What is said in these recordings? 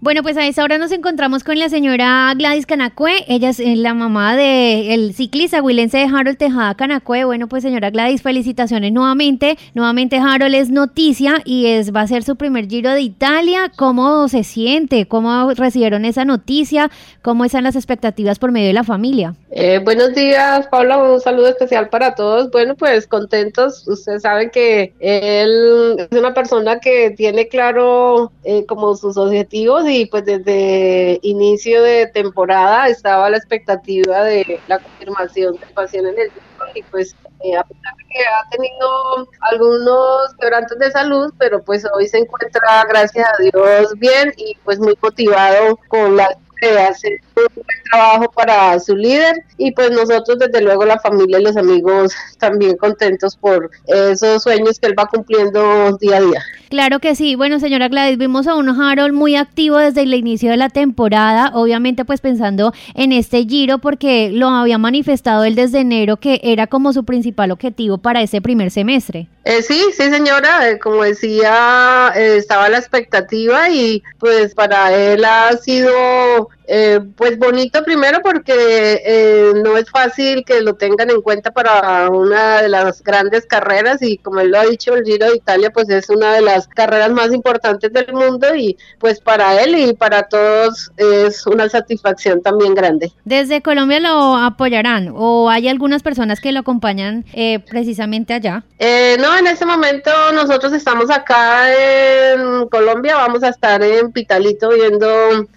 Bueno, pues a esta hora nos encontramos con la señora Gladys Canacue. Ella es eh, la mamá del ciclista huilense de Harold Tejada Canacue. Bueno, pues señora Gladys, felicitaciones nuevamente. Nuevamente Harold es noticia y es va a ser su primer Giro de Italia. ¿Cómo se siente? ¿Cómo recibieron esa noticia? ¿Cómo están las expectativas por medio de la familia? Eh, buenos días, Paula. Un saludo especial para todos. Bueno, pues contentos. Ustedes saben que él es una persona que tiene claro eh, como sus objetivos y pues desde inicio de temporada estaba la expectativa de la confirmación de pasión en el y pues eh, a pesar de que ha tenido algunos quebrantos de salud, pero pues hoy se encuentra, gracias a Dios, bien y pues muy motivado con la de hacer un buen trabajo para su líder y pues nosotros desde luego la familia y los amigos también contentos por esos sueños que él va cumpliendo día a día. Claro que sí. Bueno, señora Gladys, vimos a un Harold muy activo desde el inicio de la temporada, obviamente pues pensando en este giro porque lo había manifestado él desde enero que era como su principal objetivo para ese primer semestre. Eh, sí, sí señora, eh, como decía, eh, estaba la expectativa y pues para él ha sido eh, pues bonito primero porque eh, no es fácil que lo tengan en cuenta para una de las grandes carreras y como él lo ha dicho, el Giro de Italia pues es una de las carreras más importantes del mundo y pues para él y para todos es una satisfacción también grande. ¿Desde Colombia lo apoyarán o hay algunas personas que lo acompañan eh, precisamente allá? no, en este momento nosotros estamos acá en Colombia, vamos a estar en Pitalito viendo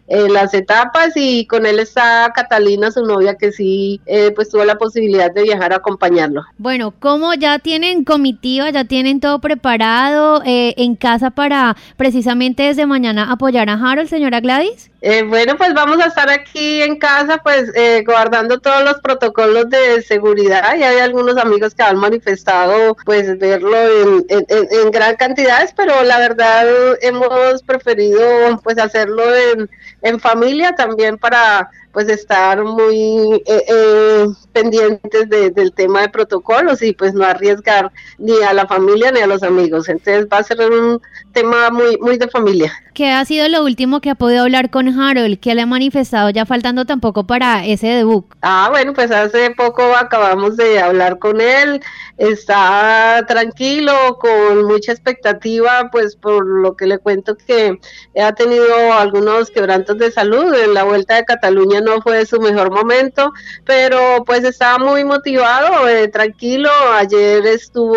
las etapas y con él está Catalina, su novia, que sí, eh, pues tuvo la posibilidad de viajar a acompañarlo. Bueno, ¿cómo ya tienen comitiva, ya tienen todo preparado eh, en casa para precisamente desde mañana apoyar a Harold, señora Gladys? Eh, bueno, pues vamos a estar aquí en casa, pues guardando todos los protocolos de seguridad. Y hay algunos amigos que han manifestado, pues verlo en, en gran cantidades, pero la verdad hemos preferido, pues hacerlo en, en familia también para pues estar muy eh, eh, pendientes del tema de protocolos y pues no arriesgar ni a la familia ni a los amigos. Entonces va a ser un tema muy, muy de familia. ¿Qué ha sido lo último que ha podido hablar con Harold? ¿Qué le ha manifestado ya faltando tampoco para ese debut? Ah, bueno, pues hace poco acabamos de hablar con él. Está tranquilo, con mucha expectativa, pues por lo que le cuento que ha tenido algunos quebrantos de salud. En la vuelta de Cataluña no fue su mejor momento, pero pues estaba muy motivado, eh, tranquilo. Ayer estuvo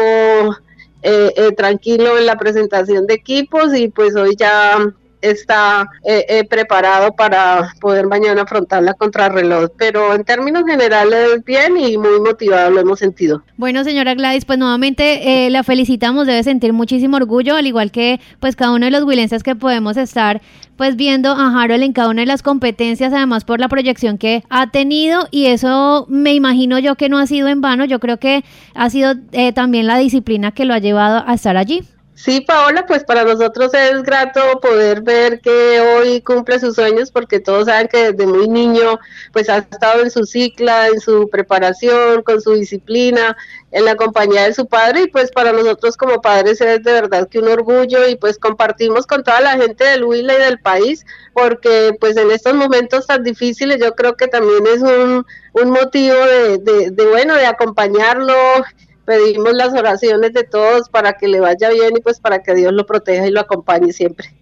eh, eh, tranquilo en la presentación de equipos y pues hoy ya está eh, eh, preparado para poder mañana afrontar la contrarreloj. Pero en términos generales, bien y muy motivado, lo hemos sentido. Bueno, señora Gladys, pues nuevamente eh, la felicitamos, debe sentir muchísimo orgullo, al igual que pues cada uno de los willenses que podemos estar pues viendo a Harold en cada una de las competencias, además por la proyección que ha tenido y eso me imagino yo que no ha sido en vano, yo creo que ha sido también la disciplina que lo ha llevado a estar allí. Sí, Paola, pues para nosotros es grato poder ver que hoy cumple sus sueños porque todos saben que desde muy niño pues ha estado en su cicla, en su preparación, con su disciplina, en la compañía de su padre y pues para nosotros como padres es de verdad que un orgullo y pues compartimos con toda la gente del Huila y del país porque pues en estos momentos tan difíciles yo creo que también es un, un motivo de, de, de bueno, de acompañarlo pedimos las oraciones de todos para que le vaya bien y pues para que Dios lo proteja y lo acompañe siempre.